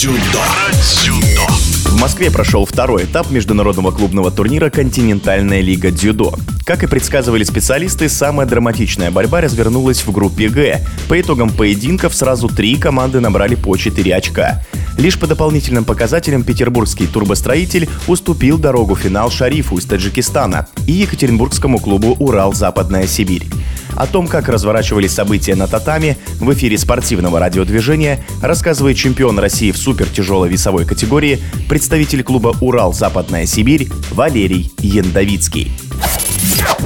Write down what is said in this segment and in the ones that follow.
Про дзюдо. В Москве прошел второй этап международного клубного турнира «Континентальная лига дзюдо». Как и предсказывали специалисты, самая драматичная борьба развернулась в группе «Г». По итогам поединков сразу три команды набрали по 4 очка. Лишь по дополнительным показателям петербургский турбостроитель уступил дорогу финал Шарифу из Таджикистана и екатеринбургскому клубу «Урал-Западная Сибирь». О том, как разворачивались события на татами, в эфире спортивного радиодвижения рассказывает чемпион России в супертяжелой весовой категории, представитель клуба «Урал-Западная Сибирь» Валерий Яндовицкий.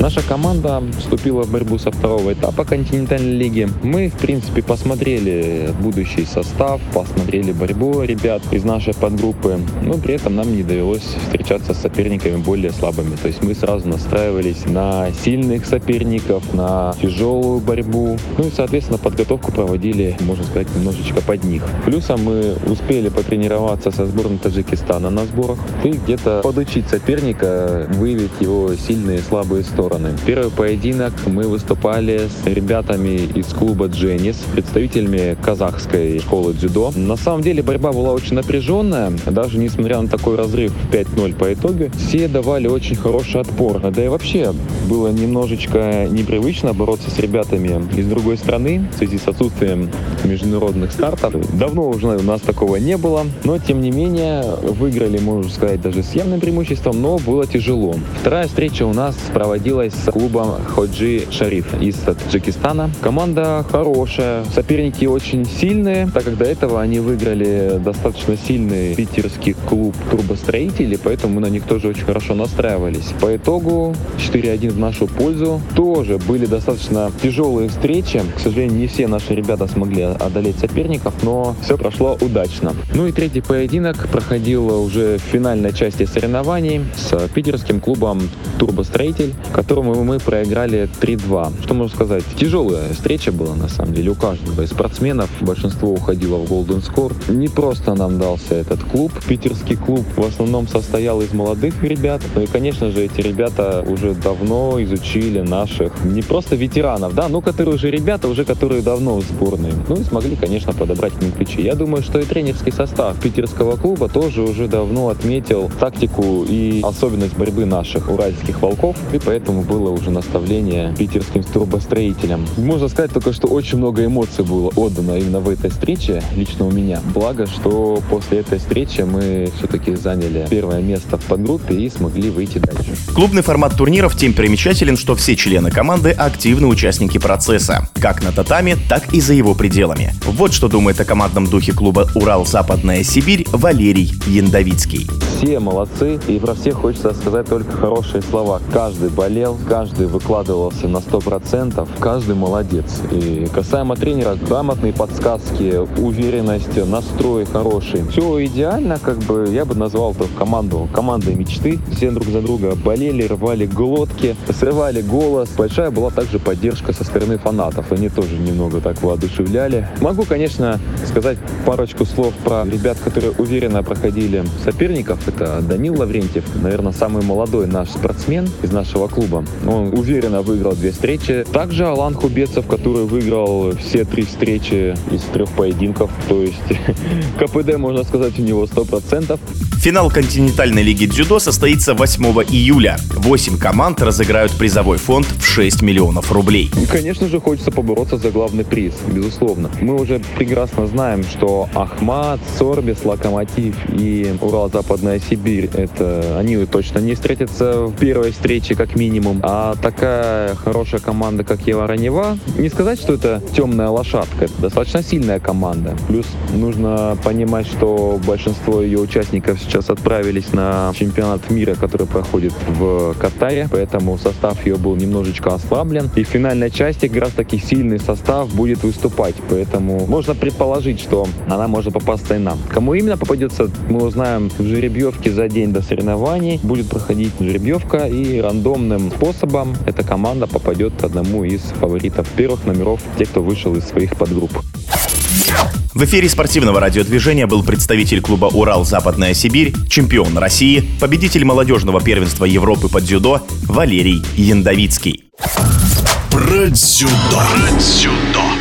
Наша команда вступила в борьбу со второго этапа континентальной лиги. Мы, в принципе, посмотрели будущий состав, посмотрели борьбу ребят из нашей подгруппы, но при этом нам не довелось встречаться с соперниками более слабыми. То есть мы сразу настраивались на сильных соперников, на тяжелую борьбу. Ну и, соответственно, подготовку проводили, можно сказать, немножечко под них. Плюсом мы успели потренироваться со сборной Таджикистана на сборах и где-то подучить соперника, выявить его сильные и слабые стороны. Первый поединок мы выступали с ребятами из клуба «Дженнис», представителями казахской школы дзюдо. На самом деле борьба была очень напряженная, даже несмотря на такой разрыв 5-0 по итогу, все давали очень хороший отпор. Да и вообще было немножечко непривычно бороться с ребятами из другой страны в связи с отсутствием международных стартов. Давно уже у нас такого не было, но тем не менее выиграли, можно сказать, даже с явным преимуществом, но было тяжело. Вторая встреча у нас проводилась с клубом Ходжи Шариф из Таджикистана. Команда хорошая, соперники очень сильные, так как до этого они выиграли достаточно сильный питерский клуб турбостроителей, поэтому мы на них тоже очень хорошо настраивались. По итогу 4-1 в нашу пользу. Тоже были достаточно тяжелые встречи. К сожалению, не все наши ребята смогли одолеть соперников, но все прошло удачно. Ну и третий поединок проходил уже в финальной части соревнований с питерским клубом Турбостроитель, которому мы проиграли 3-2. Что можно сказать? Тяжелая встреча была на самом деле у каждого из спортсменов. Большинство уходило в Golden Score. Не просто нам дался этот клуб. Питерский клуб в основном состоял из молодых ребят. Ну и, конечно же, эти ребята уже давно изучили наших не просто ветеранов, да, но которые уже ребята, уже которые давно в сборной. Ну и смогли, конечно, подобрать к ним ключи. Я думаю, что и тренерский состав питерского клуба тоже уже давно отметил тактику и особенность борьбы наших уральских волков. И поэтому было уже наставление питерским трубостроителям. Можно сказать только, что очень много эмоций было отдано именно в этой встрече, лично у меня. Благо, что после этой встречи мы все-таки заняли первое место в подгруппе и смогли выйти дальше. Клубный формат турниров тем примечателен, что все члены команды активны участники процесса, как на татами, так и за его пределами. Вот что думает о командном духе клуба «Урал-Западная Сибирь» Валерий Яндовицкий. Все молодцы, и про всех хочется сказать только хорошие слова. Каждый болел, каждый выкладывался на 100%, каждый молодец. И касаемо тренера, грамотные подсказки, уверенность, настрой хороший. Все идеально, как бы я бы назвал это команду командой мечты. Все друг за друга болели, рвали глотки, срывали голос. Большая была также поддержка со стороны фанатов. Они тоже немного так воодушевляли. Могу, конечно, сказать парочку слов про ребят, которые уверенно проходили соперников. Это Данил Лаврентьев, наверное, самый молодой наш спортсмен из нашего клуба. Он уверенно выиграл две встречи. Также Алан Хубецов, который выиграл все три встречи из трех поединков. То есть КПД, можно сказать, у него 100%. Финал континентальной лиги дзюдо состоится 8 июля. Восемь команд разыграют призовой фонд в 6 миллионов рублей. Конечно же, хочется побороться за главный приз, безусловно. Мы уже прекрасно знаем, что Ахмат, Сорбис, Локомотив и Урал-Западная Сибирь, это они точно не встретятся в первой встрече как минимум. А такая хорошая команда, как Ева не сказать, что это темная лошадка, это достаточно сильная команда. Плюс нужно понимать, что большинство ее участников сейчас отправились на чемпионат мира, который проходит в Катаре, поэтому состав ее был немножечко ослаблен. И в финальной части как раз таки сильный состав будет выступать, поэтому можно предположить, что она может попасться и нам. Кому именно попадется, мы узнаем в жеребьевке за день до соревнований. Будет проходить жеребьевка и рандомным способом эта команда попадет одному из фаворитов первых номеров, те, кто вышел из своих подгрупп. В эфире спортивного радиодвижения был представитель клуба «Урал Западная Сибирь», чемпион России, победитель молодежного первенства Европы по дзюдо Валерий Яндовицкий. Про дзюдо. Про дзюдо.